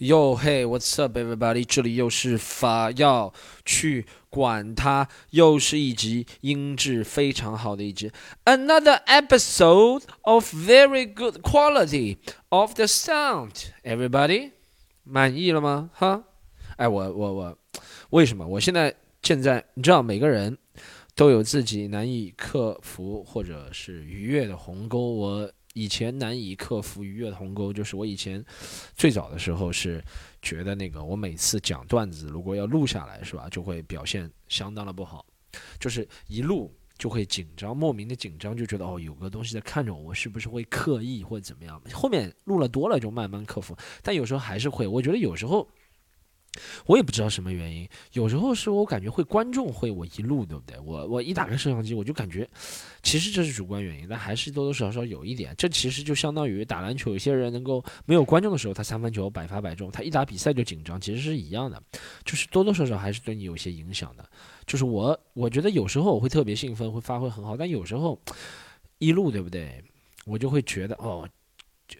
Yo hey what's up everybody？这里又是法要去管它，又是一集音质非常好的一集。Another episode of very good quality of the sound. Everybody，满意了吗？哈？哎，我我我，为什么？我现在现在你知道，每个人都有自己难以克服或者是逾越的鸿沟。我。以前难以克服逾越的鸿沟，就是我以前最早的时候是觉得那个我每次讲段子如果要录下来是吧，就会表现相当的不好，就是一录就会紧张，莫名的紧张，就觉得哦有个东西在看着我，我是不是会刻意或者怎么样？后面录了多了就慢慢克服，但有时候还是会，我觉得有时候。我也不知道什么原因，有时候是我感觉会观众会我一录，对不对？我我一打开摄像机，我就感觉，其实这是主观原因，但还是多多少少有一点。这其实就相当于打篮球，有些人能够没有观众的时候，他三分球百发百中，他一打比赛就紧张，其实是一样的，就是多多少少还是对你有些影响的。就是我我觉得有时候我会特别兴奋，会发挥很好，但有时候一录，对不对？我就会觉得哦。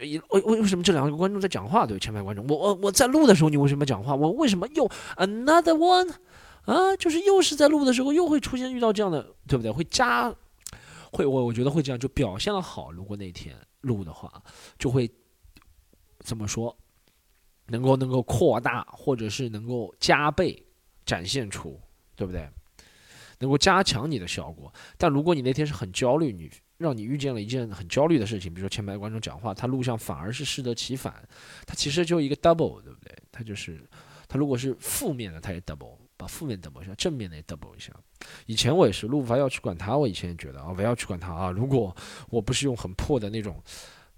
为为为什么这两个观众在讲话？对，前排观众，我我我在录的时候，你为什么讲话？我为什么又 another one 啊？就是又是在录的时候，又会出现遇到这样的，对不对？会加，会我我觉得会这样，就表现的好。如果那天录的话，就会怎么说？能够能够扩大，或者是能够加倍展现出，对不对？能够加强你的效果。但如果你那天是很焦虑，你。让你遇见了一件很焦虑的事情，比如说前排观众讲话，他录像反而是适得其反，他其实就一个 double，对不对？他就是，他如果是负面的，他也 double，把负面 double 一下，正面的也 double 一下。以前我也是录，不要去管他。我以前也觉得啊，不要去管他啊。如果我不是用很破的那种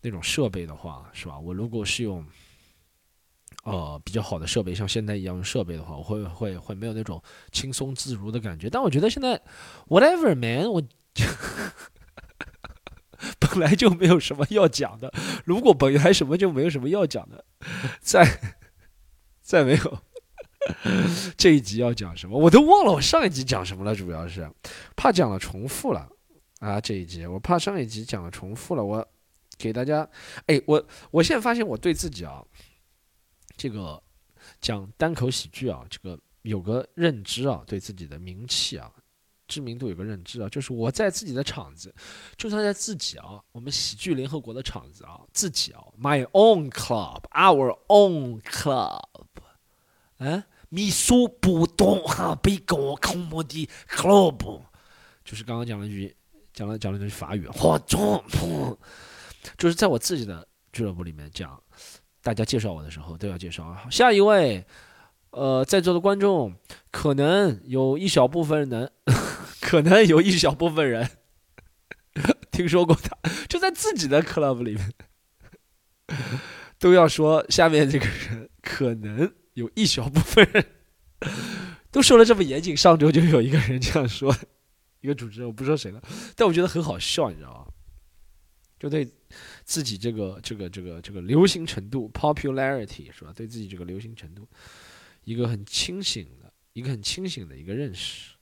那种设备的话，是吧？我如果是用呃比较好的设备，像现在一样用设备的话，我会会会没有那种轻松自如的感觉。但我觉得现在 whatever man，我。本来就没有什么要讲的，如果本来什么就没有什么要讲的，再再没有这一集要讲什么，我都忘了我上一集讲什么了，主要是怕讲了重复了啊！这一集我怕上一集讲了重复了，我给大家，哎，我我现在发现我对自己啊，这个讲单口喜剧啊，这个有个认知啊，对自己的名气啊。知名度有个认知啊，就是我在自己的场子，就算在自己啊，我们喜剧联合国的场子啊，自己啊，my own club，our own club，嗯，秘书不懂哈，被搞空莫的 club，就是刚刚讲了一句，讲了讲了一句法语，化妆，就是在我自己的俱乐部里面讲，大家介绍我的时候都要介绍啊，下一位，呃，在座的观众可能有一小部分人。可能有一小部分人 听说过他，就在自己的 club 里面，都要说下面这个人可能有一小部分人 都说了这么严谨。上周就有一个人这样说，一个主持人，我不说谁了，但我觉得很好笑，你知道吗？就对自己这个这个这个这个流行程度 popularity 是吧？对自己这个流行程度，一个很清醒的，一个很清醒的一个认识，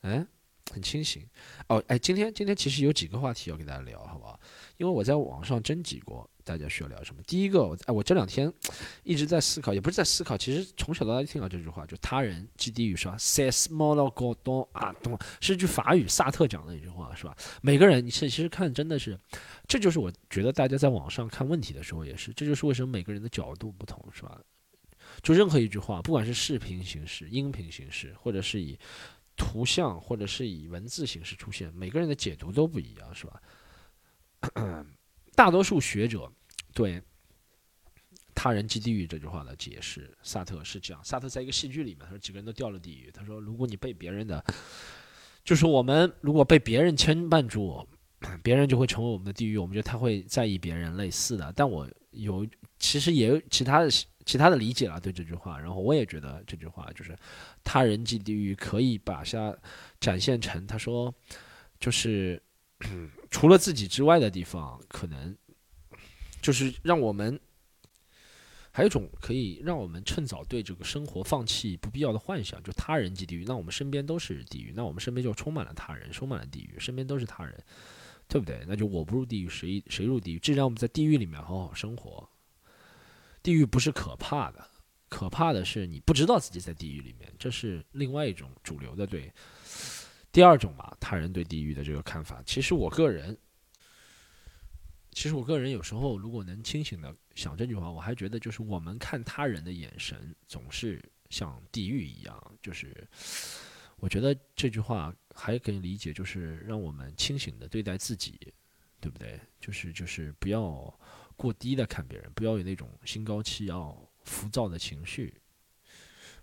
嗯。很清醒哦，哎，今天今天其实有几个话题要跟大家聊，好不好？因为我在网上征集过，大家需要聊什么？第一个，我哎，我这两天一直在思考，也不是在思考，其实从小到大听到这句话，就他人即地狱，是吧？Ces m o l o g o d o 啊，懂？是句法语，萨特讲的一句话，是吧？每个人，你是其实看真的是，这就是我觉得大家在网上看问题的时候也是，这就是为什么每个人的角度不同，是吧？就任何一句话，不管是视频形式、音频形式，或者是以。图像或者是以文字形式出现，每个人的解读都不一样，是吧？大多数学者对“他人即地狱”这句话的解释，萨特是这样：萨特在一个戏剧里面，他说几个人都掉了地狱。他说，如果你被别人的，就是我们如果被别人牵绊住，别人就会成为我们的地狱。我们觉得他会在意别人类似的，但我有其实也有其他的。其他的理解了对这句话，然后我也觉得这句话就是“他人即地狱”，可以把下展现成他说，就是 除了自己之外的地方，可能就是让我们还有一种可以让我们趁早对这个生活放弃不必要的幻想，就“他人即地狱”，那我们身边都是地狱，那我们身边就充满了他人，充满了地狱，身边都是他人，对不对？那就我不入地狱，谁谁入地狱？既然我们在地狱里面好好生活。地狱不是可怕的，可怕的是你不知道自己在地狱里面，这是另外一种主流的对。第二种吧，他人对地狱的这个看法，其实我个人，其实我个人有时候如果能清醒的想这句话，我还觉得就是我们看他人的眼神总是像地狱一样，就是我觉得这句话还可以理解，就是让我们清醒的对待自己，对不对？就是就是不要过低的看别人，不要有那种心高气傲、浮躁的情绪。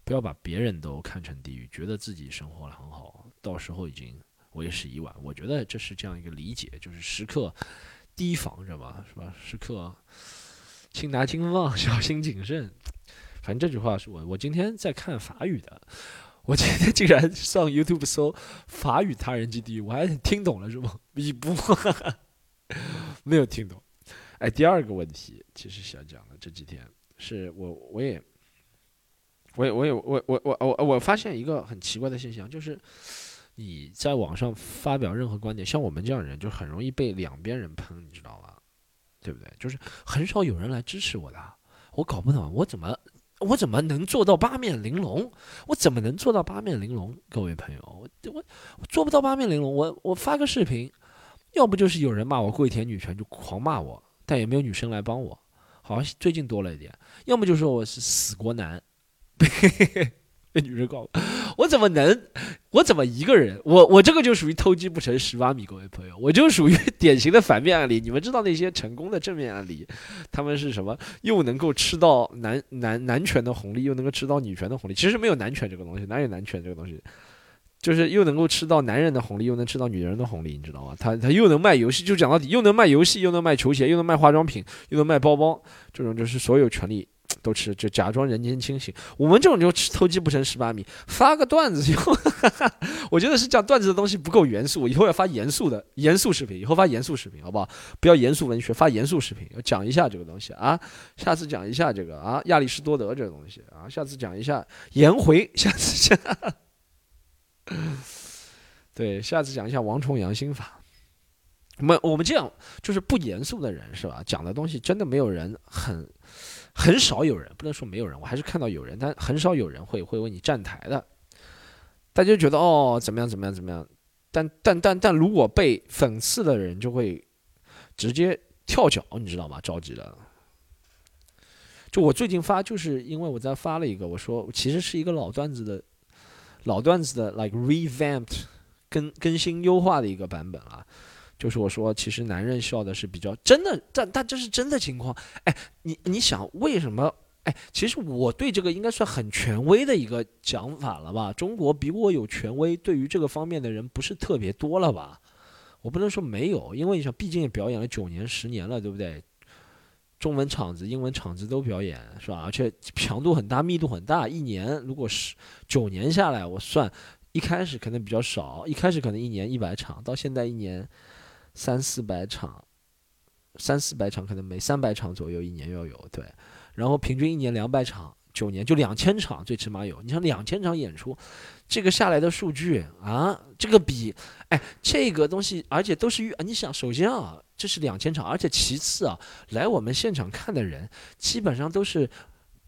不要把别人都看成地狱，觉得自己生活的很好，到时候已经为时已晚。我觉得这是这样一个理解，就是时刻提防着吧，是吧？时刻轻拿轻放，小心谨慎。反正这句话是我，我今天在看法语的，我今天竟然上 YouTube 搜法语他人即地狱，我还听懂了是吗？你不没有听懂。哎，第二个问题其实想讲的，这几天是我我也。我也我也我我我我我发现一个很奇怪的现象，就是你在网上发表任何观点，像我们这样人就很容易被两边人喷，你知道吧？对不对？就是很少有人来支持我的，我搞不懂我怎么我怎么能做到八面玲珑？我怎么能做到八面玲珑？各位朋友，我我我做不到八面玲珑。我我发个视频，要不就是有人骂我跪舔女权就狂骂我，但也没有女生来帮我，好像最近多了一点。要么就说我是死国男。被 被女人告，我怎么能？我怎么一个人？我我这个就属于偷鸡不成蚀把米，各位朋友，我就属于典型的反面案例。你们知道那些成功的正面案例，他们是什么？又能够吃到男男男权的红利，又能够吃到女权的红利。其实没有男权这个东西，哪有男权这个东西？就是又能够吃到男人的红利，又能吃到女人的红利，你知道吗？他他又能卖游戏，就讲到底，又能卖游戏，又能卖球鞋，又能卖化妆品，又能卖包包，这种就是所有权利。都吃，就假装人间清醒。我们这种就吃偷鸡不成蚀把米，发个段子以后，我觉得是讲段子的东西不够严肃，以后要发严肃的严肃视频，以后发严肃视频好不好？不要严肃文学，发严肃视频，要讲一下这个东西啊。下次讲一下这个啊，亚里士多德这个东西啊。下次讲一下颜回，下次讲，对，下次讲一下王重阳心法。我们我们这样就是不严肃的人是吧？讲的东西真的没有人很。很少有人，不能说没有人，我还是看到有人，但很少有人会会为你站台的。大家觉得哦，怎么样怎么样怎么样？但但但但如果被讽刺的人就会直接跳脚，你知道吗？着急了。就我最近发，就是因为我在发了一个，我说其实是一个老段子的，老段子的 like revamped 更更新优化的一个版本啊。就是我说，其实男人笑的是比较真的，但但这是真的情况。哎，你你想为什么？哎，其实我对这个应该算很权威的一个讲法了吧？中国比我有权威对于这个方面的人不是特别多了吧？我不能说没有，因为你想，毕竟也表演了九年、十年了，对不对？中文场子、英文场子都表演，是吧？而且强度很大，密度很大。一年如果是九年下来，我算一开始可能比较少，一开始可能一年一百场，到现在一年。三四百场，三四百场可能每三百场左右一年要有对，然后平均一年两百场，九年就两千场，最起码有。你像两千场演出，这个下来的数据啊，这个比哎这个东西，而且都是预，你想首先啊，这是两千场，而且其次啊，来我们现场看的人基本上都是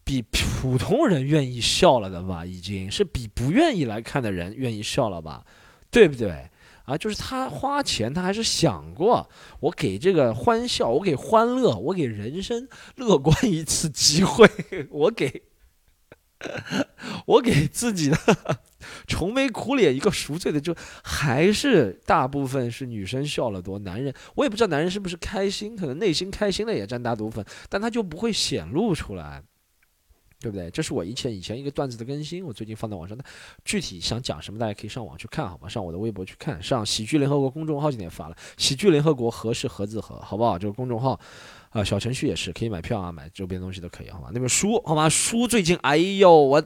比普通人愿意笑了的吧，已经是比不愿意来看的人愿意笑了吧，对不对？啊，就是他花钱，他还是想过，我给这个欢笑，我给欢乐，我给人生乐观一次机会，我给，我给自己的愁眉苦脸一个赎罪的，就还是大部分是女生笑了多，男人我也不知道男人是不是开心，可能内心开心的也占大部分，但他就不会显露出来。对不对？这是我以前以前一个段子的更新，我最近放在网上的。具体想讲什么，大家可以上网去看，好吧？上我的微博去看，上喜剧联合国公众号今天发了。喜剧联合国何是何字何，好不好？这个公众号，啊，小程序也是可以买票啊，买周边东西都可以，好吧？那本书，好吗？书最近，哎呦，我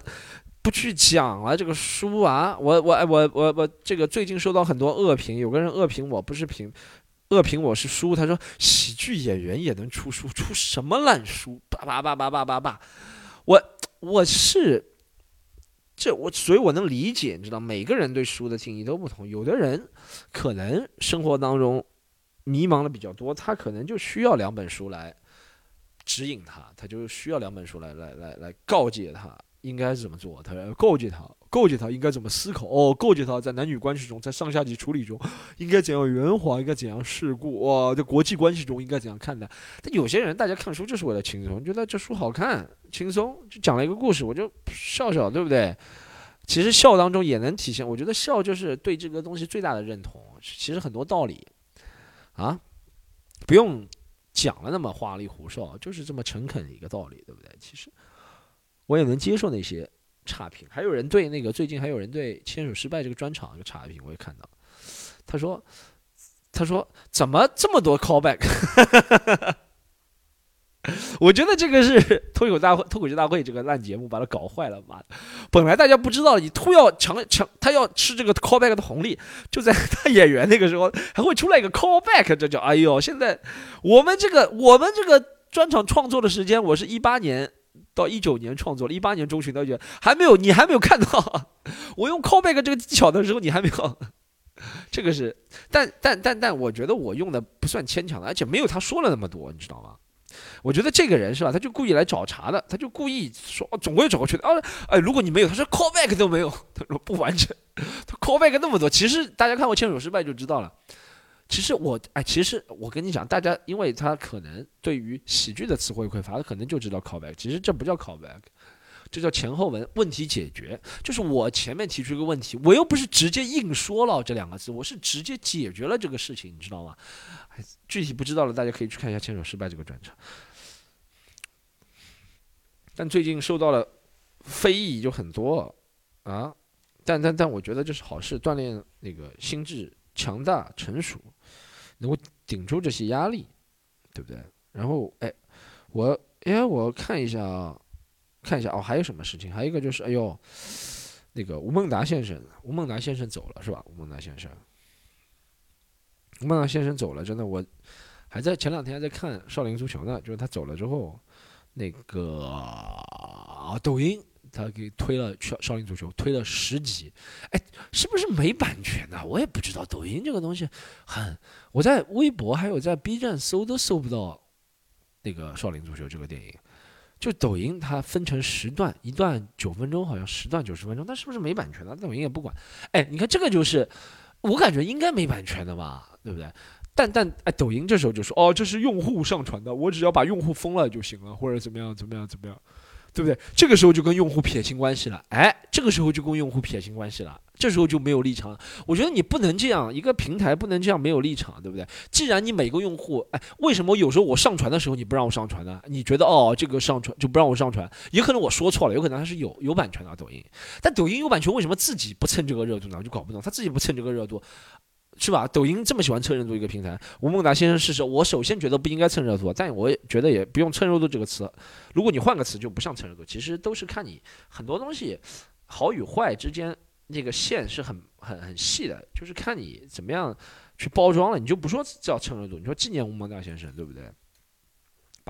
不去讲了。这个书啊，我我我我我这个最近收到很多恶评，有个人恶评我不是评，恶评我是书，他说喜剧演员也能出书，出什么烂书？叭叭叭叭叭叭叭。我我是这我，所以我能理解，你知道，每个人对书的定义都不同。有的人可能生活当中迷茫的比较多，他可能就需要两本书来指引他，他就需要两本书来来来来告诫他应该是怎么做，他要告诫他，告诫他应该怎么思考，哦，告诫他在男女关系中，在上下级处理中应该怎样圆滑，应该怎样世故，哇，在国际关系中应该怎样看待。但有些人大家看书就是为了轻松，觉得这书好看，轻松就讲了一个故事，我就笑笑，对不对？其实笑当中也能体现，我觉得笑就是对这个东西最大的认同。其实很多道理啊，不用讲了那么花里胡哨，就是这么诚恳一个道理，对不对？其实。我也能接受那些差评，还有人对那个最近还有人对牵手失败这个专场有差评，我也看到。他说：“他说怎么这么多 callback？” 我觉得这个是 脱口大会、脱口秀大会这个烂节目把它搞坏了。妈的，本来大家不知道，你突要强强，他要吃这个 callback 的红利，就在 他演员那个时候还会出来一个 callback，这叫哎呦！现在我们这个我们这个专场创作的时间，我是一八年。到一九年创作了，一八年中旬到觉还没有，你还没有看到我用 callback 这个技巧的时候，你还没有。这个是，但但但但，我觉得我用的不算牵强的，而且没有他说了那么多，你知道吗？我觉得这个人是吧，他就故意来找茬的，他就故意说，总归找过去的。啊，哎，如果你没有，他说 callback 都没有，他说不完整，他 callback 那么多，其实大家看过《牵手失败》就知道了。其实我哎，其实我跟你讲，大家因为他可能对于喜剧的词汇匮乏，他可能就知道 callback。其实这不叫 callback，这叫前后文问题解决。就是我前面提出一个问题，我又不是直接硬说了这两个字，我是直接解决了这个事情，你知道吗？具体不知道了，大家可以去看一下《牵手失败》这个专场。但最近受到了非议就很多啊，但但但我觉得这是好事，锻炼那个心智强大成熟。能够顶住这些压力，对不对？然后，哎，我，哎，我看一下啊，看一下哦，还有什么事情？还有一个就是，哎呦，那个吴孟达先生，吴孟达先生走了是吧？吴孟达先生，吴孟达先生走了，真的，我还在前两天还在看《少林足球》呢，就是他走了之后，那个啊，抖音。他给推了《少少林足球》，推了十集，哎，是不是没版权的？我也不知道。抖音这个东西很，我在微博还有在 B 站搜都搜不到那个《少林足球》这个电影。就抖音它分成十段，一段九分钟，好像十段九十分钟，那是不是没版权的？抖音也不管。哎，你看这个就是，我感觉应该没版权的吧，对不对？但但哎，抖音这时候就说，哦，这是用户上传的，我只要把用户封了就行了，或者怎么样怎么样怎么样。对不对？这个时候就跟用户撇清关系了。哎，这个时候就跟用户撇清关系了。这时候就没有立场。我觉得你不能这样，一个平台不能这样没有立场，对不对？既然你每个用户，哎，为什么有时候我上传的时候你不让我上传呢？你觉得哦，这个上传就不让我上传？也可能我说错了，有可能它是有有版权的抖音。但抖音有版权，为什么自己不蹭这个热度呢？我就搞不懂，他自己不蹭这个热度。是吧？抖音这么喜欢蹭热度一个平台，吴孟达先生逝世，我首先觉得不应该蹭热度，但我也觉得也不用蹭热度这个词。如果你换个词，就不像蹭热度。其实都是看你很多东西好与坏之间那个线是很很很细的，就是看你怎么样去包装了。你就不说叫蹭热度，你说纪念吴孟达先生，对不对？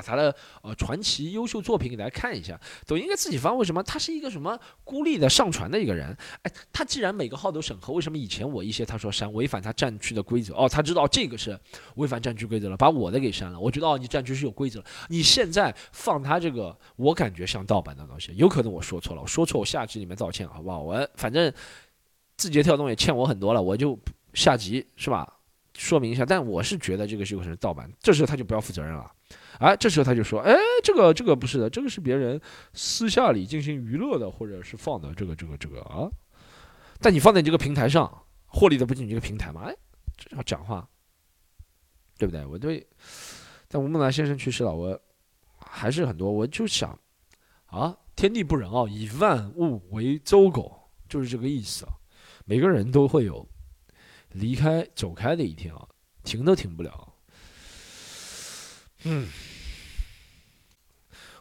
把他的呃传奇优秀作品给大家看一下，抖音应该自己发。为什么他是一个什么孤立的上传的一个人？哎，他既然每个号都审核，为什么以前我一些他说删违反他战区的规则？哦，他知道这个是违反战区规则了，把我的给删了。我觉得哦，你战区是有规则。你现在放他这个，我感觉像盗版的东西，有可能我说错了，我说错，我下集里面道歉好不好？我反正字节跳动也欠我很多了，我就下集是吧？说明一下。但我是觉得这个是有可能是盗版，这时候他就不要负责任了。哎，这时候他就说：“哎，这个这个不是的，这个是别人私下里进行娱乐的，或者是放的这个这个这个啊。但你放在你这个平台上，获利的不仅你这个平台嘛？哎，这要讲话，对不对？我对，但吴孟达先生去世了，我还是很多，我就想啊，天地不仁啊，以万物为刍狗，就是这个意思啊。每个人都会有离开、走开的一天啊，停都停不了。嗯。”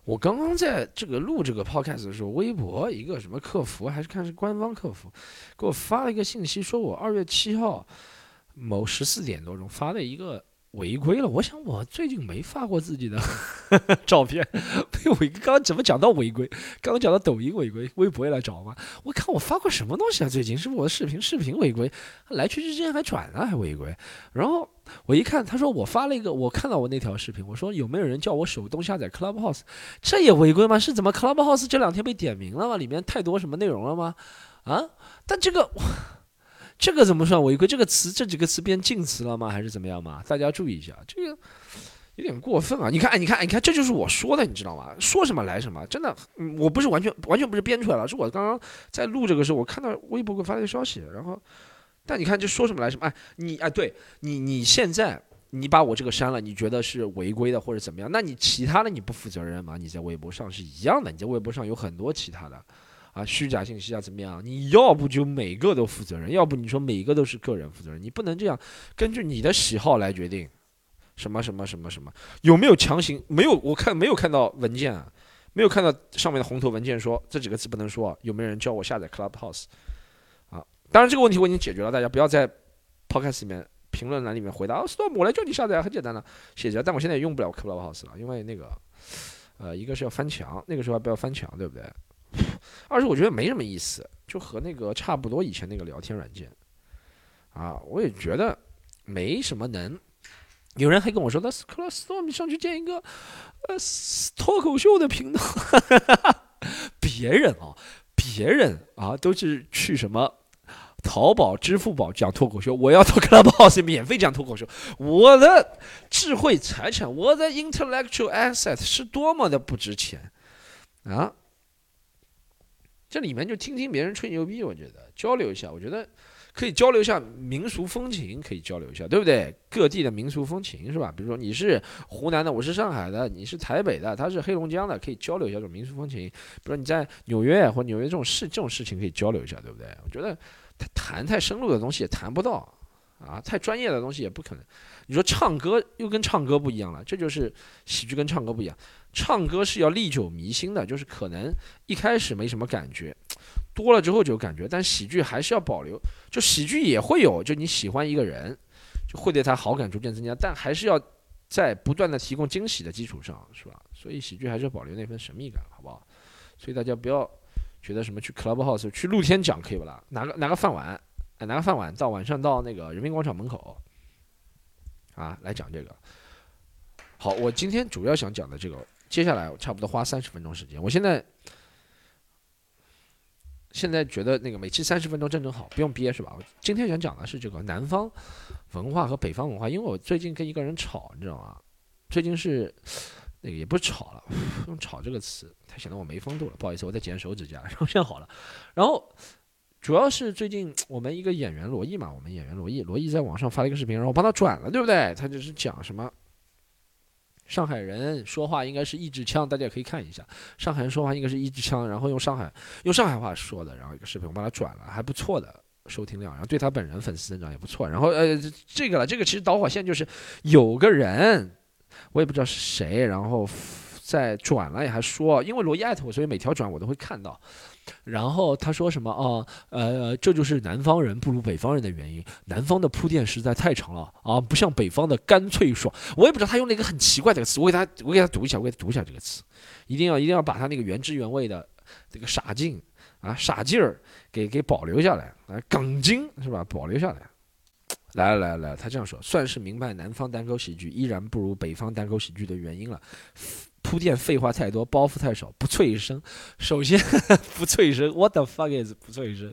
我刚刚在这个录这个 podcast 的时候，微博一个什么客服，还是看是官方客服，给我发了一个信息，说我二月七号某十四点多钟发了一个违规了。我想我最近没发过自己的 照片，被违规。刚刚怎么讲到违规？刚刚讲到抖音违规，微博也来找吗？我看我发过什么东西啊？最近是不是我的视频视频违规？来去之间还转了还违规。然后我一看，他说我发了一个，我看到我那条视频，我说有没有人叫我手动下载 Clubhouse？这也违规吗？是怎么 Clubhouse 这两天被点名了吗？里面太多什么内容了吗？啊？但这个。这个怎么算违规？这个词这几个词变禁词了吗？还是怎么样嘛？大家注意一下，这个有点过分啊！你看，你看，你看，这就是我说的，你知道吗？说什么来什么，真的，我不是完全完全不是编出来了，是我刚刚在录这个时候，我看到微博给我发了一个消息，然后，但你看这说什么来什么？哎，你哎，对你你现在你把我这个删了，你觉得是违规的或者怎么样？那你其他的你不负责任吗？你在微博上是一样的，你在微博上有很多其他的。啊，虚假信息啊，怎么样？你要不就每个都负责任，要不你说每个都是个人负责任，你不能这样根据你的喜好来决定什么什么什么什么？有没有强行？没有，我看没有看到文件啊，没有看到上面的红头文件说这几个字不能说。有没有人教我下载 Clubhouse？啊，当然这个问题我已经解决了，大家不要在 Podcast 里面评论栏里面回答。Storm，我来教你下载，很简单的，写下。但我现在也用不了 Clubhouse 了，因为那个呃，一个是要翻墙，那个时候还不要翻墙，对不对？二是我觉得没什么意思，就和那个差不多以前那个聊天软件，啊，我也觉得没什么能。有人还跟我说，那 s c l u s t o r m 上去建一个呃脱口秀的频道，别人啊，别人啊都是去什么淘宝、支付宝讲脱口秀，我要到 Clubhouse 免费讲脱口秀，我的智慧财产，我的 intellectual asset 是多么的不值钱啊！这里面就听听别人吹牛逼，我觉得交流一下，我觉得可以交流一下民俗风情，可以交流一下，对不对？各地的民俗风情是吧？比如说你是湖南的，我是上海的，你是台北的，他是黑龙江的，可以交流一下这种民俗风情。比如说你在纽约或纽约这种事，这种事情可以交流一下，对不对？我觉得他谈太深入的东西也谈不到啊，太专业的东西也不可能。你说唱歌又跟唱歌不一样了，这就是喜剧跟唱歌不一样。唱歌是要历久弥新的，就是可能一开始没什么感觉，多了之后就有感觉。但喜剧还是要保留，就喜剧也会有，就你喜欢一个人，就会对他好感逐渐增加，但还是要在不断的提供惊喜的基础上，是吧？所以喜剧还是要保留那份神秘感，好不好？所以大家不要觉得什么去 Clubhouse 去露天讲可以不啦？拿个拿个饭碗，哎，拿个饭碗到晚上到那个人民广场门口，啊，来讲这个。好，我今天主要想讲的这个。接下来我差不多花三十分钟时间。我现在现在觉得那个每期三十分钟正正好，不用憋是吧？我今天想讲的是这个南方文化和北方文化，因为我最近跟一个人吵，你知道吗？最近是那个也不是吵了，用“吵”这个词，他显得我没风度了。不好意思，我在剪手指甲，然后现在好了。然后主要是最近我们一个演员罗毅嘛，我们演员罗毅，罗毅在网上发了一个视频，然后我帮他转了，对不对？他就是讲什么？上海人说话应该是一支枪，大家可以看一下。上海人说话应该是一支枪，然后用上海用上海话说的，然后一个视频我把它转了，还不错的收听量，然后对他本人粉丝增长也不错。然后呃，这个了，这个其实导火线就是有个人，我也不知道是谁，然后在转了也还说，因为罗伊艾特我，所以每条转我都会看到。然后他说什么啊？呃，这就是南方人不如北方人的原因。南方的铺垫实在太长了啊，不像北方的干脆爽。我也不知道他用了一个很奇怪的词，我给他我给他读一下，我给他读一下这个词，一定要一定要把他那个原汁原味的这个傻劲啊傻劲儿给给保留下来啊，梗精是吧？保留下来。来来来，他这样说，算是明白南方单口喜剧依然不如北方单口喜剧的原因了。铺垫废话太多，包袱太少，不脆声。首先 不脆声，What the fuck is 不脆声？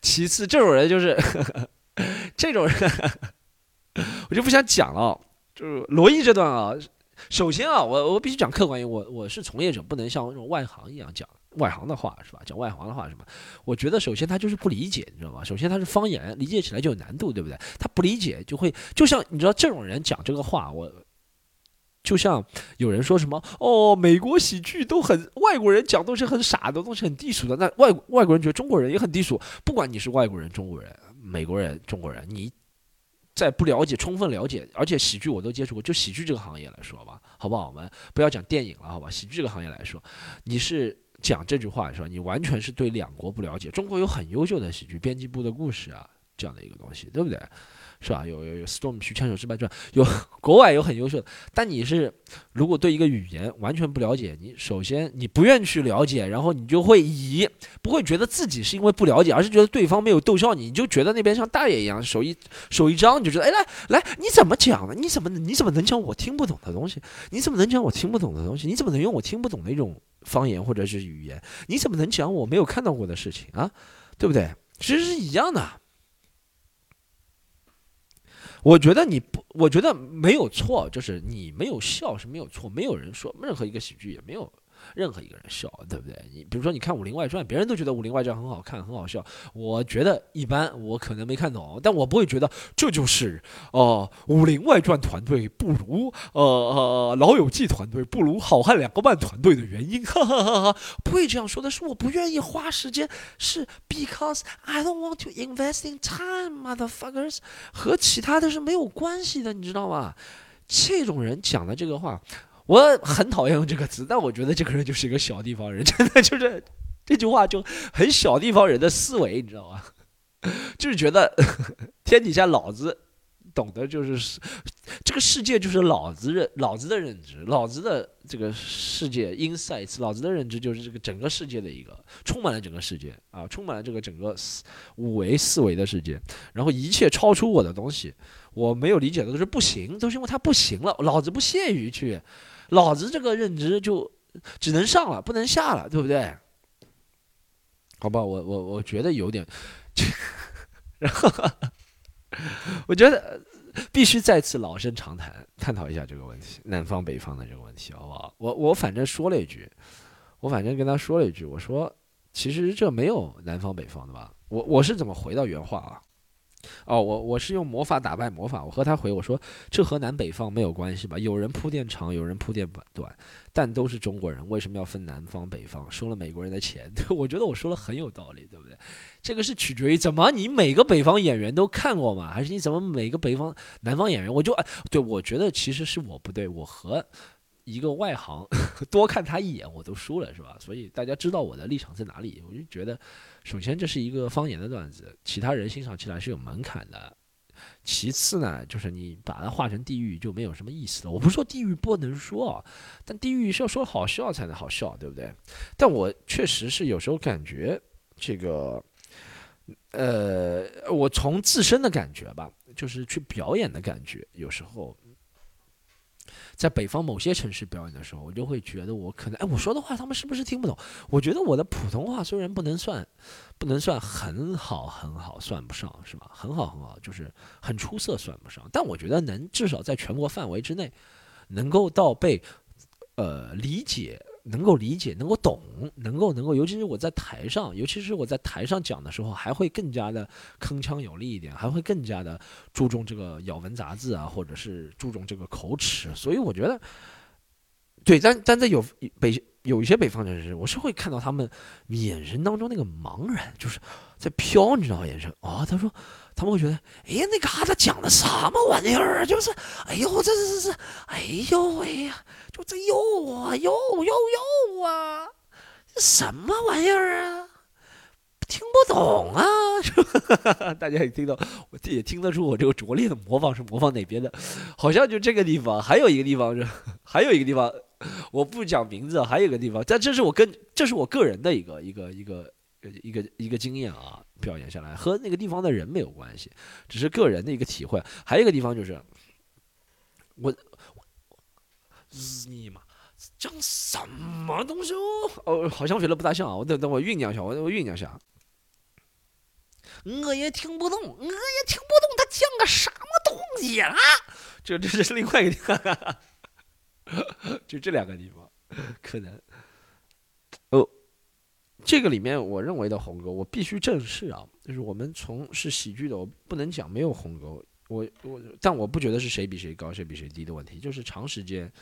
其次，这种人就是 这种人，我就不想讲了。就是罗毅这段啊，首先啊，我我必须讲客观，因为我我是从业者，不能像那种外行一样讲外行的话，是吧？讲外行的话，什么？我觉得首先他就是不理解，你知道吗？首先他是方言，理解起来就有难度，对不对？他不理解就会，就像你知道这种人讲这个话，我。就像有人说什么哦，美国喜剧都很外国人讲都是很傻的东西，很低俗的。那外外国人觉得中国人也很低俗。不管你是外国人、中国人、美国人、中国人，你在不了解、充分了解，而且喜剧我都接触过，就喜剧这个行业来说吧，好不好？我们不要讲电影了，好吧？喜剧这个行业来说，你是讲这句话是吧？你完全是对两国不了解。中国有很优秀的喜剧，编辑部的故事啊，这样的一个东西，对不对？是吧？有有有 Storm 去枪手失败传，有国外有很优秀的。但你是如果对一个语言完全不了解，你首先你不愿去了解，然后你就会以不会觉得自己是因为不了解，而是觉得对方没有逗笑你，你就觉得那边像大爷一样手一手一张，你就觉得哎来来你怎么讲呢？你怎么你怎么能讲我听不懂的东西？你怎么能讲我听不懂的东西？你怎么能用我听不懂的一种方言或者是语言？你怎么能讲我没有看到过的事情啊？对不对？其实是一样的。我觉得你不，我觉得没有错，就是你没有笑是没有错，没有人说任何一个喜剧也没有。任何一个人笑，对不对？你比如说，你看《武林外传》，别人都觉得《武林外传》很好看，很好笑。我觉得一般，我可能没看懂，但我不会觉得这就是哦，《武林外传》团队不如呃呃《老友记》团队不如《好汉两个半》团队的原因，哈哈哈哈！不会这样说的，是我不愿意花时间，是 because I don't want to invest in time, motherfuckers，和其他的是没有关系的，你知道吗？这种人讲的这个话。我很讨厌用这个词，但我觉得这个人就是一个小地方人，真的就是这句话就很小地方人的思维，你知道吗？就是觉得 天底下老子懂得就是这个世界就是老子认老子的认知，老子的这个世界 insights，老子的认知就是这个整个世界的一个充满了整个世界啊，充满了这个整个五维四维的世界，然后一切超出我的东西，我没有理解的都是不行，都是因为他不行了，老子不屑于去。老子这个认知就只能上了，不能下了，对不对？好吧，我我我觉得有点，然后我觉得必须再次老生常谈，探讨一下这个问题，南方北方的这个问题，好不好？我我反正说了一句，我反正跟他说了一句，我说其实这没有南方北方的吧？我我是怎么回到原话啊？哦，我我是用魔法打败魔法。我和他回我说，这和南北方没有关系吧？有人铺垫长，有人铺垫短，但都是中国人，为什么要分南方北方？收了美国人的钱，我觉得我说的很有道理，对不对？这个是取决于怎么你每个北方演员都看过吗？还是你怎么每个北方南方演员？我就，对我觉得其实是我不对，我和。一个外行 多看他一眼，我都输了，是吧？所以大家知道我的立场在哪里。我就觉得，首先这是一个方言的段子，其他人欣赏起来是有门槛的。其次呢，就是你把它画成地狱就没有什么意思了。我不是说地狱不能说，但地狱是要说好笑才能好笑，对不对？但我确实是有时候感觉这个，呃，我从自身的感觉吧，就是去表演的感觉，有时候。在北方某些城市表演的时候，我就会觉得我可能，哎，我说的话他们是不是听不懂？我觉得我的普通话虽然不能算，不能算很好很好，算不上是吧？很好很好，就是很出色，算不上。但我觉得能至少在全国范围之内，能够到被，呃，理解。能够理解，能够懂，能够能够，尤其是我在台上，尤其是我在台上讲的时候，还会更加的铿锵有力一点，还会更加的注重这个咬文杂字啊，或者是注重这个口齿。所以我觉得，对，但但在有北有一些北方人士，我是会看到他们眼神当中那个茫然，就是在飘，你知道吗眼神啊？他说。他们会觉得，哎呀，那嘎达讲的什么玩意儿？就是，哎呦，这这这这，哎呦喂呀，就这又啊又又又啊，这什么玩意儿啊？听不懂啊！大家也听到，我也听得出我这个拙劣的模仿是模仿哪边的？好像就这个地方，还有一个地方是，还有一个地方，我不讲名字，还有一个地方，但这是我跟这是我个人的一个一个一个。一个一个经验啊，表演下来和那个地方的人没有关系，只是个人的一个体会。还有一个地方就是，我日你妈讲什么东西哦？哦，好像学的不大像啊。我等等我酝酿一下，我我酝酿一下。我也听不懂，我也听不懂他讲个什么东西啊？就这是另外一个地方，就这两个地方可能。这个里面，我认为的鸿沟，我必须正视啊。就是我们从事喜剧的，我不能讲没有鸿沟。我我，但我不觉得是谁比谁高，谁比谁低的问题，就是长时间，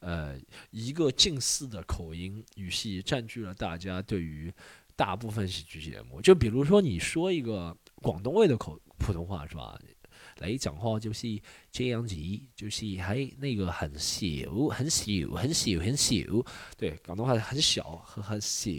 呃，一个近似的口音语系占据了大家对于大部分喜剧节目。就比如说，你说一个广东味的口普通话是吧？来讲话就是这样子，就是还那个很小、很小、很小、很小。对，广东话很小和很小、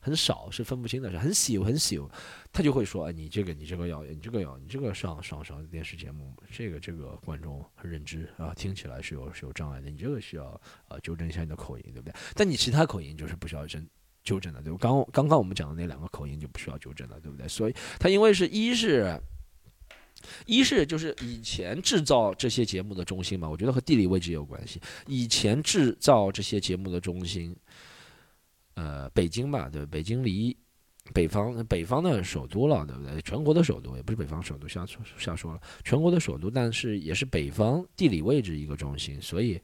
很少是分不清的，是很小很小。他就会说：“哎，你这个，你这个要，你这个要，你这个上上上电视节目，这个这个观众认知啊，听起来是有是有障碍的，你这个需要啊纠正一下你的口音，对不对？但你其他口音就是不需要真。”纠正的，对吧？刚刚刚我们讲的那两个口音就不需要纠正了，对不对？所以它因为是一是，一是就是以前制造这些节目的中心嘛，我觉得和地理位置也有关系。以前制造这些节目的中心，呃，北京嘛，对，北京离北方北方的首都了，对不对？全国的首都也不是北方首都，瞎说瞎说了，全国的首都，但是也是北方地理位置一个中心，所以。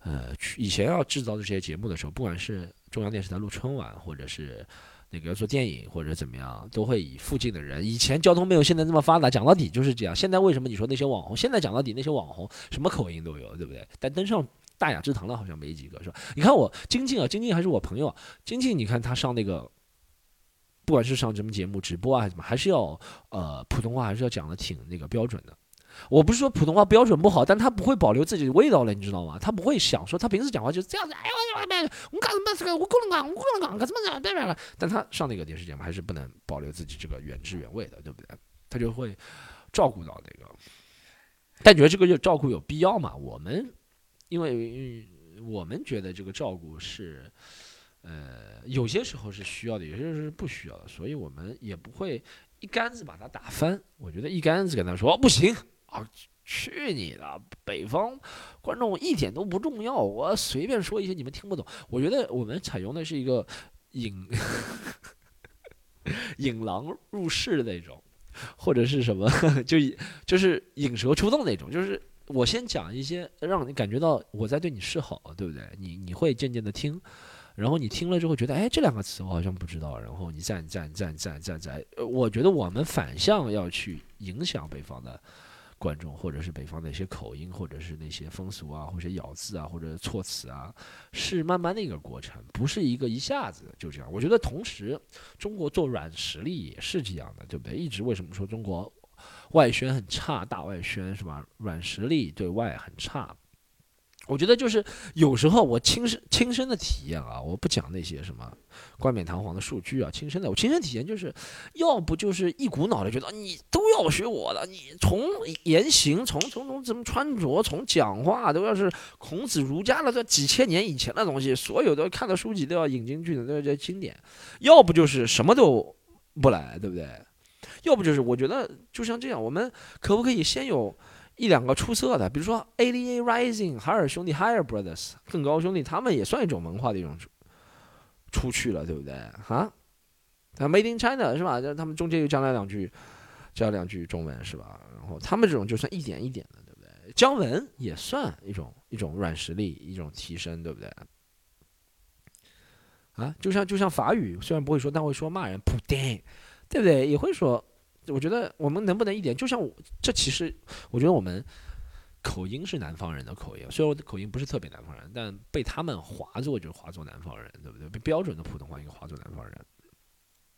呃，以前要制造这些节目的时候，不管是中央电视台录春晚，或者是那个做电影或者怎么样，都会以附近的人。以前交通没有现在这么发达，讲到底就是这样。现在为什么你说那些网红？现在讲到底那些网红什么口音都有，对不对？但登上大雅之堂了，好像没几个，是吧？你看我金靖啊，金靖还是我朋友，金靖，你看他上那个，不管是上什么节目直播啊，还是什么，还是要呃普通话还是要讲的挺那个标准的。我不是说普通话标准不好，但他不会保留自己的味道了，你知道吗？他不会想说他平时讲话就是这样子，哎呦我我我干什么这个我可能讲我可能讲干什么这样对但他上那个电视节目还是不能保留自己这个原汁原味的，对不对？他就会照顾到那个，但觉得这个就照顾有必要嘛？我们因为我们觉得这个照顾是，呃，有些时候是需要的，有些时候是不需要的，所以我们也不会一竿子把它打翻。我觉得一竿子跟他说不行。去你的！北方观众一点都不重要，我随便说一些你们听不懂。我觉得我们采用的是一个引引狼入室的那种，或者是什么，就就是引蛇出洞那种。就是我先讲一些，让你感觉到我在对你示好，对不对？你你会渐渐的听，然后你听了之后觉得，哎，这两个词我好像不知道，然后你再再再再再再，我觉得我们反向要去影响北方的。观众，或者是北方的一些口音，或者是那些风俗啊，或者咬字啊，或者措辞啊，是慢慢的一个过程，不是一个一下子就这样。我觉得同时，中国做软实力也是这样的，对不对？一直为什么说中国外宣很差，大外宣是吧？软实力对外很差。我觉得就是有时候我亲身亲身的体验啊，我不讲那些什么冠冕堂皇的数据啊，亲身的我亲身体验就是，要不就是一股脑的觉得你都要学我的，你从言行从从从怎么穿着，从讲话都要是孔子儒家的这几千年以前的东西，所有的看的书籍都要引进去的，都要叫经典，要不就是什么都不来，对不对？要不就是我觉得就像这样，我们可不可以先有？一两个出色的，比如说 ADA Rising 海尔兄弟 Higher Brothers 更高兄弟，他们也算一种文化的一种出去了，对不对？哈，Made in China 是吧？他们中间又加了两句，加了两句中文是吧？然后他们这种就算一点一点的，对不对？姜文也算一种一种软实力，一种提升，对不对？啊，就像就像法语，虽然不会说，但会说骂人，普丁，对不对？也会说。我觉得我们能不能一点，就像我这其实，我觉得我们口音是南方人的口音，虽然我的口音不是特别南方人，但被他们划作就是划作南方人，对不对？被标准的普通话应该划作南方人。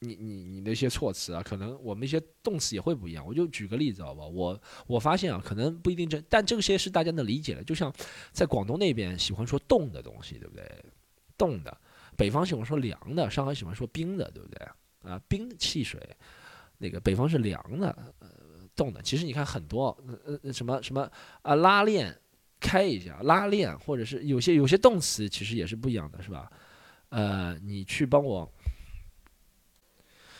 你你你那些措辞啊，可能我们一些动词也会不一样。我就举个例子好吧，我我发现啊，可能不一定真，但这些是大家能理解的。就像在广东那边喜欢说冻的东西，对不对？冻的，北方喜欢说凉的，上海喜欢说冰的，对不对？啊，冰汽水。那个北方是凉的，呃，冻的。其实你看很多，呃，什么什么啊，拉链开一下，拉链，或者是有些有些动词其实也是不一样的，是吧？呃，你去帮我，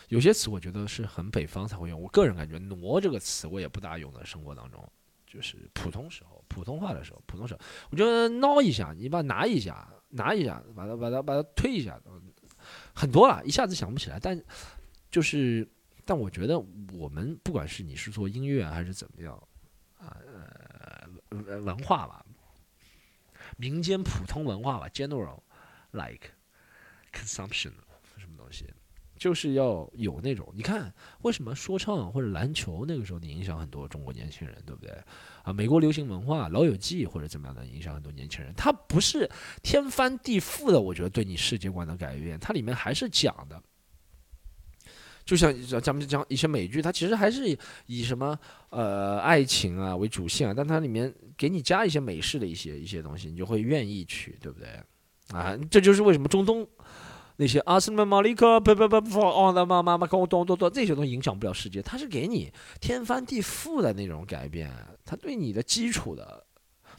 有些词我觉得是很北方才会用。我个人感觉“挪”这个词我也不大用的生活当中，就是普通时候、普通话的时候、普通时候，我觉得挠一下，你把它拿一下，拿一下，把它把它把它推一下，很多了，一下子想不起来，但就是。但我觉得，我们不管是你是做音乐还是怎么样，啊呃文化吧，民间普通文化吧，general like consumption 什么东西，就是要有那种。你看，为什么说唱或者篮球那个时候你影响很多中国年轻人，对不对？啊，美国流行文化《老友记》或者怎么样的影响很多年轻人，它不是天翻地覆的，我觉得对你世界观的改变，它里面还是讲的。就像咱们讲一些美剧，它其实还是以什么呃爱情啊为主线啊，但它里面给你加一些美式的一些一些东西，你就会愿意去，对不对？啊，这就是为什么中东那些阿斯曼马利克不不不不哦的妈妈妈跟我咚咚咚这些东西影响不了世界，它是给你天翻地覆的那种改变，它对你的基础的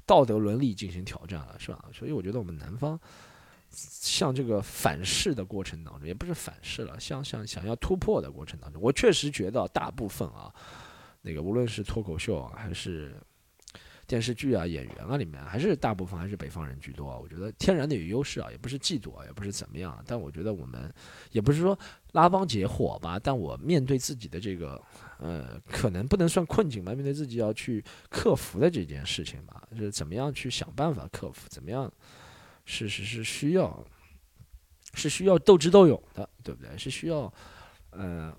道德伦理进行挑战了，是吧？所以我觉得我们南方。像这个反噬的过程当中，也不是反噬了，像像想要突破的过程当中，我确实觉得大部分啊，那个无论是脱口秀啊，还是电视剧啊，演员啊里面，还是大部分还是北方人居多。我觉得天然的有优势啊，也不是嫉妒啊，也不是怎么样。但我觉得我们也不是说拉帮结伙吧，但我面对自己的这个呃，可能不能算困境吧，面对自己要去克服的这件事情吧，就是怎么样去想办法克服，怎么样。是是是需要，是需要斗智斗勇的，对不对？是需要，呃，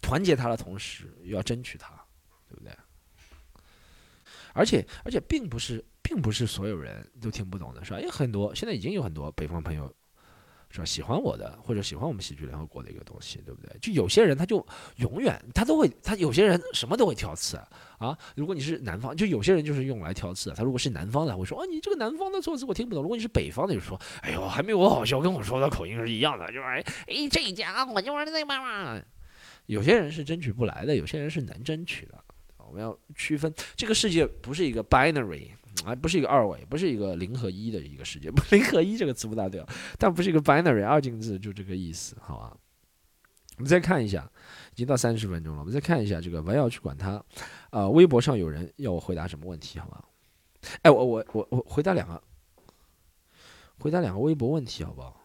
团结他的同时，又要争取他，对不对？而且而且，并不是并不是所有人都听不懂的，是吧？有很多现在已经有很多北方朋友。是吧？喜欢我的，或者喜欢我们喜剧联合国的一个东西，对不对？就有些人他就永远他都会，他有些人什么都会挑刺啊。如果你是南方，就有些人就是用来挑刺。他如果是南方的，会说啊，你这个南方的措辞我听不懂。如果你是北方的，就说，哎呦，还没我好笑，跟我说的口音是一样的，就是哎，这家伙就是那嘛嘛。有些人是争取不来的，有些人是能争取的。我们要区分，这个世界不是一个 binary。哎，不是一个二维，不是一个零和一的一个世界。不，零和一这个词不大对，但不是一个 binary 二进制，就这个意思，好吧？我们再看一下，已经到三十分钟了，我们再看一下这个，不要去管它。啊，微博上有人要我回答什么问题，好吧？哎，我我我我回答两个，回答两个微博问题，好不好？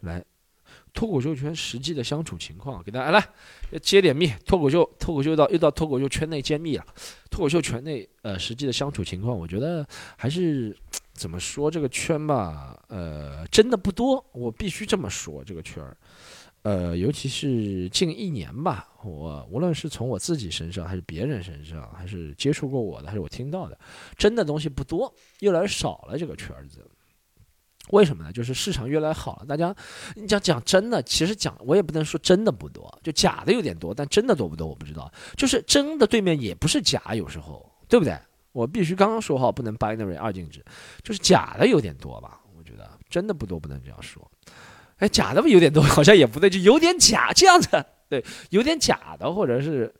来。脱口秀圈实际的相处情况，给大家来揭点密。脱口秀，脱口秀到又到脱口秀圈内揭秘了。脱口秀圈内呃实际的相处情况，我觉得还是怎么说这个圈吧，呃，真的不多。我必须这么说，这个圈儿，呃，尤其是近一年吧，我无论是从我自己身上，还是别人身上，还是接触过我的，还是我听到的，真的东西不多，越来越少了。这个圈子。为什么呢？就是市场越来越好了，大家，你讲讲真的，其实讲我也不能说真的不多，就假的有点多，但真的多不多我不知道。就是真的对面也不是假，有时候对不对？我必须刚刚说好，不能 binary 二进制，就是假的有点多吧？我觉得真的不多，不能这样说。哎，假的有点多，好像也不对，就有点假这样子，对，有点假的，或者是，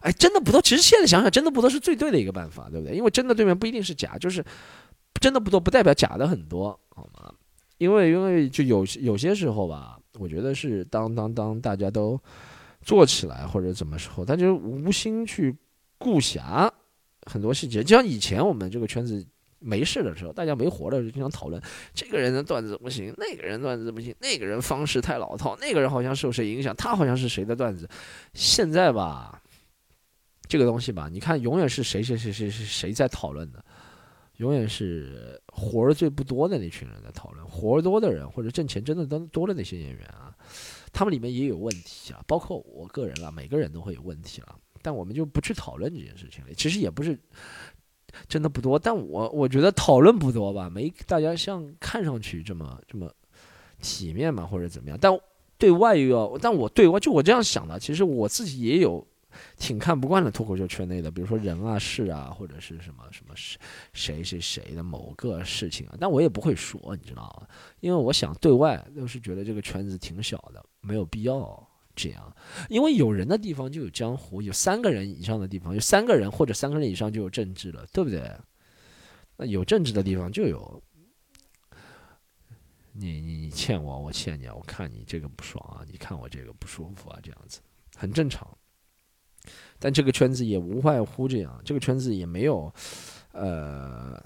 哎，真的不多。其实现在想想，真的不多是最对的一个办法，对不对？因为真的对面不一定是假，就是真的不多，不代表假的很多，好吗？因为因为就有有些时候吧，我觉得是当当当大家都做起来或者怎么时候，他就无心去顾暇很多细节。就像以前我们这个圈子没事的时候，大家没活的时候，经常讨论这个人的段子不行，那个人段子不行，那个人方式太老套，那个人好像受谁影响，他好像是谁的段子。现在吧，这个东西吧，你看永远是谁谁谁谁谁谁在讨论的。永远是活儿最不多的那群人在讨论，活儿多的人或者挣钱真的多多的那些演员啊，他们里面也有问题啊，包括我个人了，每个人都会有问题了，但我们就不去讨论这件事情了。其实也不是真的不多，但我我觉得讨论不多吧，没大家像看上去这么这么体面嘛，或者怎么样。但对外又要，但我对外就我这样想的，其实我自己也有。挺看不惯的脱口秀圈内的，比如说人啊、事啊，或者是什么什么谁谁谁谁的某个事情啊，但我也不会说，你知道吗？因为我想对外都是觉得这个圈子挺小的，没有必要这样。因为有人的地方就有江湖，有三个人以上的地方，有三个人或者三个人以上就有政治了，对不对？那有政治的地方就有你你你欠我，我欠你啊，我看你这个不爽啊，你看我这个不舒服啊，这样子很正常。但这个圈子也无外乎这样，这个圈子也没有，呃，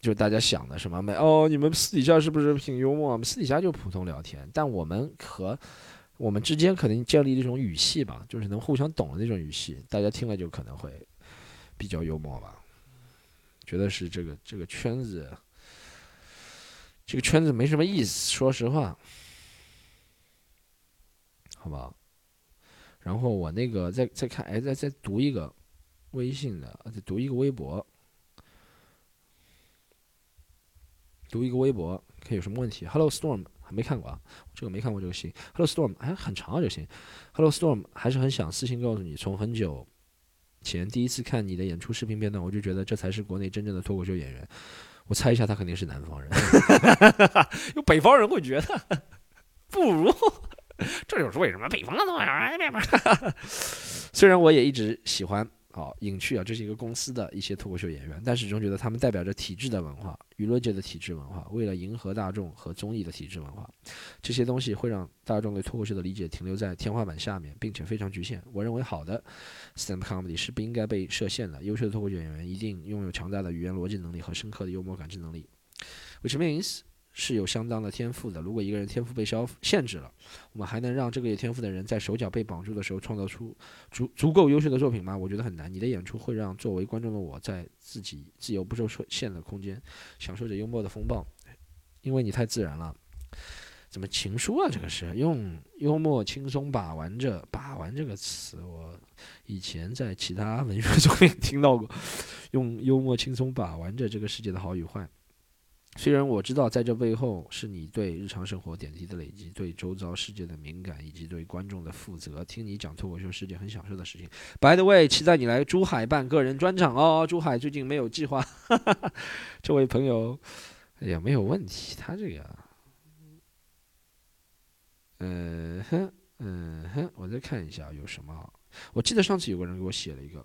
就大家想的什么没哦，你们私底下是不是挺幽默？我们私底下就普通聊天，但我们和我们之间可能建立一种语系吧，就是能互相懂的那种语系，大家听了就可能会比较幽默吧。觉得是这个这个圈子，这个圈子没什么意思，说实话，好不好？然后我那个再再看，哎，再再读一个微信的，再读一个微博，读一个微博，看有什么问题。Hello Storm，没看过啊，这个没看过这个信。Hello Storm 还很长啊，这个信。Hello Storm 还是很想私信告诉你，从很久前第一次看你的演出视频片段，我就觉得这才是国内真正的脱口秀演员。我猜一下，他肯定是南方人，有北方人会觉得 不如。这就是为什么北方的东西。虽然我也一直喜欢。好，隐去啊，这是一个公司的一些脱口秀演员，但始终觉得他们代表着体制的文化，娱乐界的体制文化。为了迎合大众和综艺的体制文化，这些东西会让大众对脱口秀的理解停留在天花板下面，并且非常局限。我认为好的 stand comedy 是不应该被设限的。优秀的脱口秀演员一定拥有强大的语言逻辑能力和深刻的幽默感知能力，which means。是有相当的天赋的。如果一个人天赋被消限制了，我们还能让这个有天赋的人在手脚被绑住的时候创造出足足够优秀的作品吗？我觉得很难。你的演出会让作为观众的我在自己自由不受限的空间，享受着幽默的风暴，因为你太自然了。怎么情书啊？这个是用幽默轻松把玩着“把玩”这个词，我以前在其他文学中也 听到过，用幽默轻松把玩着这个世界的好与坏。虽然我知道，在这背后是你对日常生活点滴的累积，对周遭世界的敏感，以及对观众的负责。听你讲脱口秀是件很享受的事情。By the way，期待你来珠海办个人专场哦。珠海最近没有计划，哈 哈这位朋友也没有问题。他这个，嗯哼，嗯哼，我再看一下有什么。我记得上次有个人给我写了一个。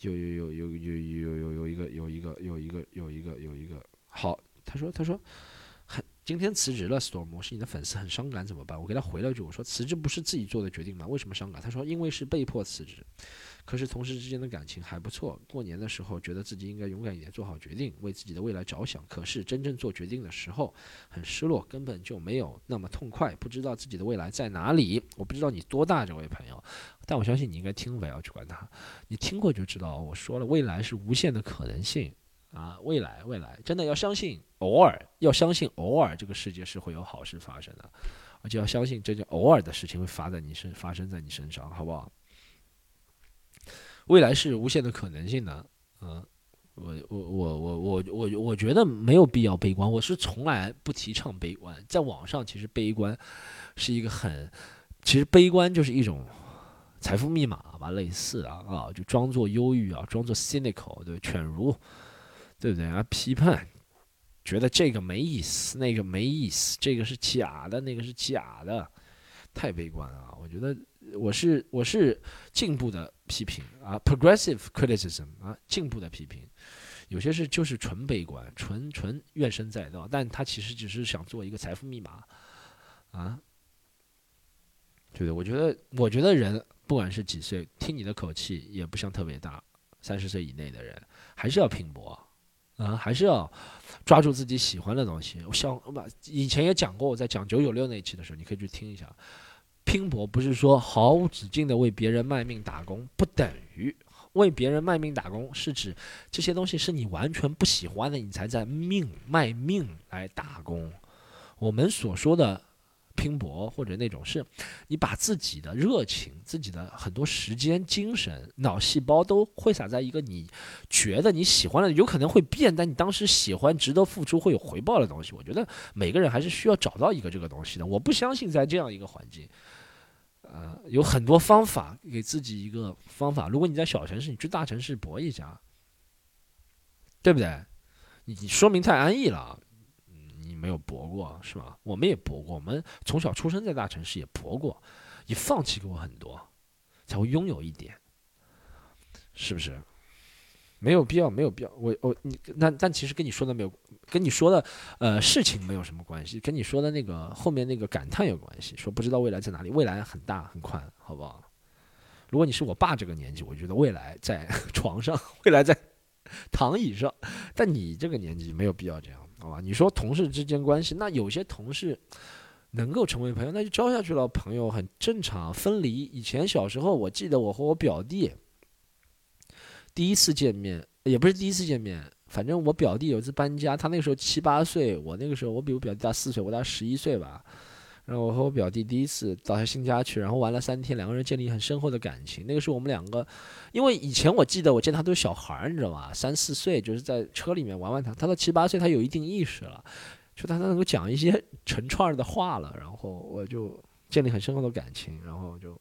有有有有有有有有一个有一个有一个有一个有一个好，他说他说很今天辞职了，Storm，我是你的粉丝，很伤感怎么办？我给他回了句，我说辞职不是自己做的决定吗？为什么伤感？他说因为是被迫辞职。可是同事之间的感情还不错。过年的时候觉得自己应该勇敢一点，做好决定，为自己的未来着想。可是真正做决定的时候，很失落，根本就没有那么痛快，不知道自己的未来在哪里。我不知道你多大，这位朋友，但我相信你应该听，不要去管他。你听过就知道，我说了，未来是无限的可能性啊！未来，未来，真的要相信，偶尔要相信，偶尔这个世界是会有好事发生的，而且要相信这件偶尔的事情会发在你身，发生在你身上，好不好？未来是无限的可能性的，嗯，我我我我我我我觉得没有必要悲观，我是从来不提倡悲观。在网上，其实悲观是一个很，其实悲观就是一种财富密码吧，类似啊啊，就装作忧郁啊，装作 cynical，对，犬儒，对不对啊？批判，觉得这个没意思，那个没意思，这个是假的，那个是假的，太悲观啊！我觉得。我是我是进步的批评啊，progressive criticism 啊，进步的批评，有些是就是纯悲观，纯纯怨声载道，但他其实只是想做一个财富密码啊，对不对？我觉得我觉得人不管是几岁，听你的口气也不像特别大，三十岁以内的人还是要拼搏啊，还是要抓住自己喜欢的东西。我想把以前也讲过，我在讲九九六那期的时候，你可以去听一下。拼搏不是说毫无止境的为别人卖命打工，不等于为别人卖命打工，是指这些东西是你完全不喜欢的，你才在命卖命来打工。我们所说的拼搏或者那种，是你把自己的热情、自己的很多时间、精神、脑细胞都挥洒在一个你觉得你喜欢的，有可能会变，但你当时喜欢、值得付出、会有回报的东西。我觉得每个人还是需要找到一个这个东西的。我不相信在这样一个环境。呃，有很多方法给自己一个方法。如果你在小城市，你去大城市搏一下，对不对？你说明太安逸了，你没有搏过是吧？我们也搏过，我们从小出生在大城市也搏过，也放弃过很多，才会拥有一点，是不是？没有必要，没有必要。我我你那但其实跟你说的没有，跟你说的呃事情没有什么关系，跟你说的那个后面那个感叹有关系。说不知道未来在哪里，未来很大很宽，好不好？如果你是我爸这个年纪，我觉得未来在 床上，未来在躺椅上。但你这个年纪没有必要这样，好吧？你说同事之间关系，那有些同事能够成为朋友，那就交下去了，朋友很正常。分离以前小时候，我记得我和我表弟。第一次见面也不是第一次见面反正我表弟有一次搬家他那个时候七八岁我那个时候我比我表弟大四岁我大十一岁吧。然后我和我表弟第一次到他新家去然后玩了三天两个人建立很深厚的感情。那个时候我们两个因为以前我记得我见他都是小孩你知道吧三四岁就是在车里面玩玩他他到七八岁他有一定意识了。就他能够讲一些成串的话了然后我就建立很深厚的感情然后就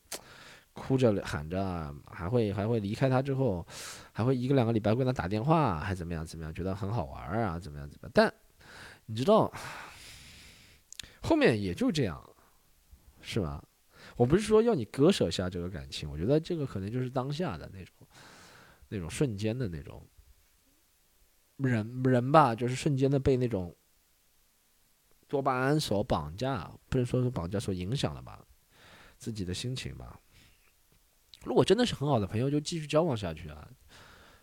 哭着喊着还会还会离开他之后还会一个两个礼拜给他打电话，还怎么样怎么样，觉得很好玩啊，怎么样怎么样。但你知道，后面也就这样，是吧？我不是说要你割舍下这个感情，我觉得这个可能就是当下的那种，那种瞬间的那种人人吧，就是瞬间的被那种多巴胺所绑架，不能说是绑架所影响了吧，自己的心情吧。如果真的是很好的朋友，就继续交往下去啊，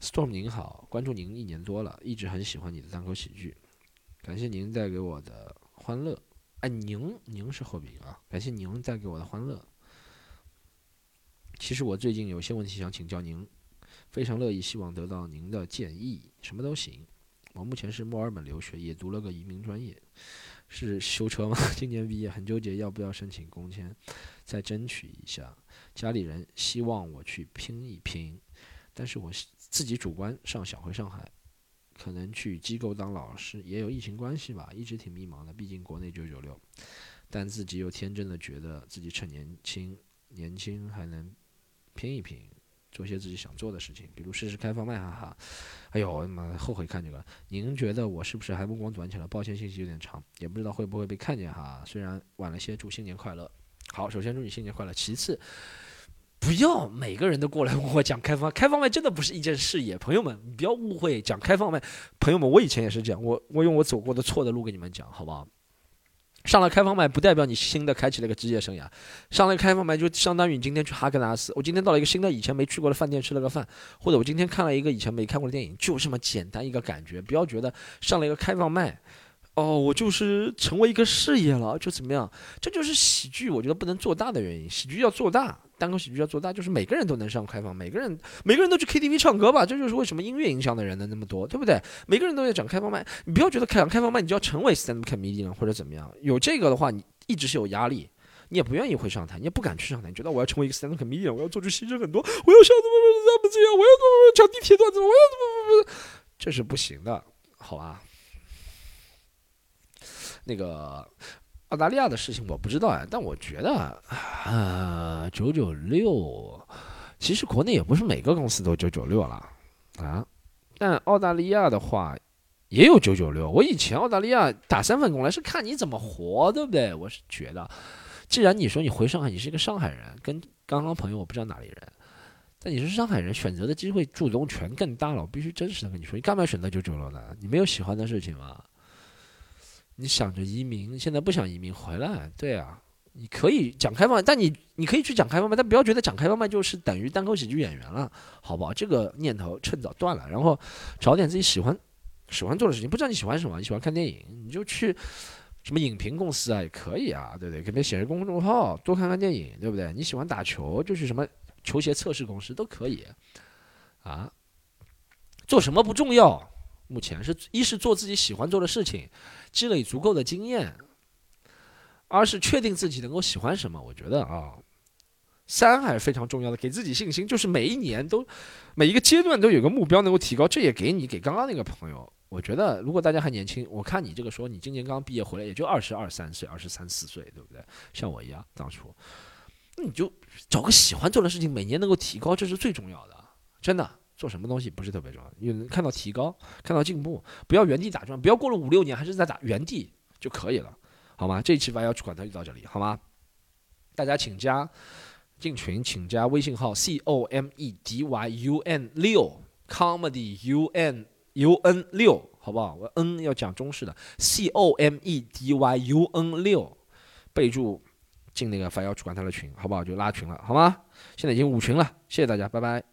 ，Storm 您好，关注您一年多了，一直很喜欢你的单口喜剧，感谢您带给我的欢乐。哎，您您是后鼻啊，感谢您带给我的欢乐。其实我最近有些问题想请教您，非常乐意，希望得到您的建议，什么都行。我目前是墨尔本留学，也读了个移民专业，是修车吗？今年毕业，很纠结要不要申请工签，再争取一下。家里人希望我去拼一拼，但是我自己主观上想回上海，可能去机构当老师，也有疫情关系吧，一直挺迷茫的。毕竟国内九九六，但自己又天真的觉得自己趁年轻，年轻还能。拼一拼，做些自己想做的事情，比如试试开放麦，哈哈。哎呦，我妈后悔看这个。您觉得我是不是还目光短浅了？抱歉，信息有点长，也不知道会不会被看见哈。虽然晚了些，祝新年快乐。好，首先祝你新年快乐。其次，不要每个人都过来问我讲开放开放麦，真的不是一件事业。朋友们，你不要误会，讲开放麦，朋友们，我以前也是这样，我我用我走过的错的路给你们讲，好不好？上了开放麦不代表你新的开启了一个职业生涯，上了开放麦就相当于你今天去哈根达斯，我今天到了一个新的以前没去过的饭店吃了个饭，或者我今天看了一个以前没看过的电影，就这么简单一个感觉。不要觉得上了一个开放麦，哦，我就是成为一个事业了就怎么样？这就是喜剧，我觉得不能做大的原因。喜剧要做大。单口喜剧要做大，就是每个人都能上开放，每个人每个人都去 KTV 唱歌吧，这就是为什么音乐影响的人能那么多，对不对？每个人都在讲开放麦，你不要觉得开开放麦你就要成为 stand up comedian 或者怎么样，有这个的话你一直是有压力，你也不愿意会上台，你也不敢去上台，你觉得我要成为一个 stand up comedian，我要做出牺牲很多，我要像怎么怎么这样，我要怎么怎么讲地铁段子，我要怎么怎么，这是不行的，好吧？那个。澳大利亚的事情我不知道啊，但我觉得啊，九九六，其实国内也不是每个公司都九九六了啊。但澳大利亚的话也有九九六。我以前澳大利亚打三份工来是看你怎么活，对不对？我是觉得，既然你说你回上海，你是一个上海人，跟刚刚朋友我不知道哪里人，但你是上海人，选择的机会主动权更大了。我必须真实的跟你说，你干嘛选择九九六呢？你没有喜欢的事情吗？你想着移民，现在不想移民回来，对啊，你可以讲开放，但你你可以去讲开放麦，但不要觉得讲开放麦就是等于单口喜剧演员了，好不好？这个念头趁早断了，然后找点自己喜欢喜欢做的事情。不知道你喜欢什么？你喜欢看电影，你就去什么影评公司啊，也可以啊，对不对？给别人写个公众号，多看看电影，对不对？你喜欢打球，就去什么球鞋测试公司都可以啊。做什么不重要。目前是一是做自己喜欢做的事情，积累足够的经验；二是确定自己能够喜欢什么。我觉得啊，三还是非常重要的，给自己信心，就是每一年都每一个阶段都有个目标能够提高。这也给你给刚刚那个朋友，我觉得如果大家还年轻，我看你这个说你今年刚毕业回来，也就二十二三岁，二十三四岁，对不对？像我一样当初，那你就找个喜欢做的事情，每年能够提高，这是最重要的，真的。做什么东西不是特别重要，你能看到提高，看到进步，不要原地打转，不要过了五六年还是在打原地就可以了，好吗？这一期八幺去管他就到这里，好吗？大家请加进群，请加微信号 c o m e d y u n 六 comedy u n u n 六，好不好？我 n 要讲中式的 c o m e d y u n 六，备注进那个八幺去管他的群，好不好？就拉群了，好吗？现在已经五群了，谢谢大家，拜拜。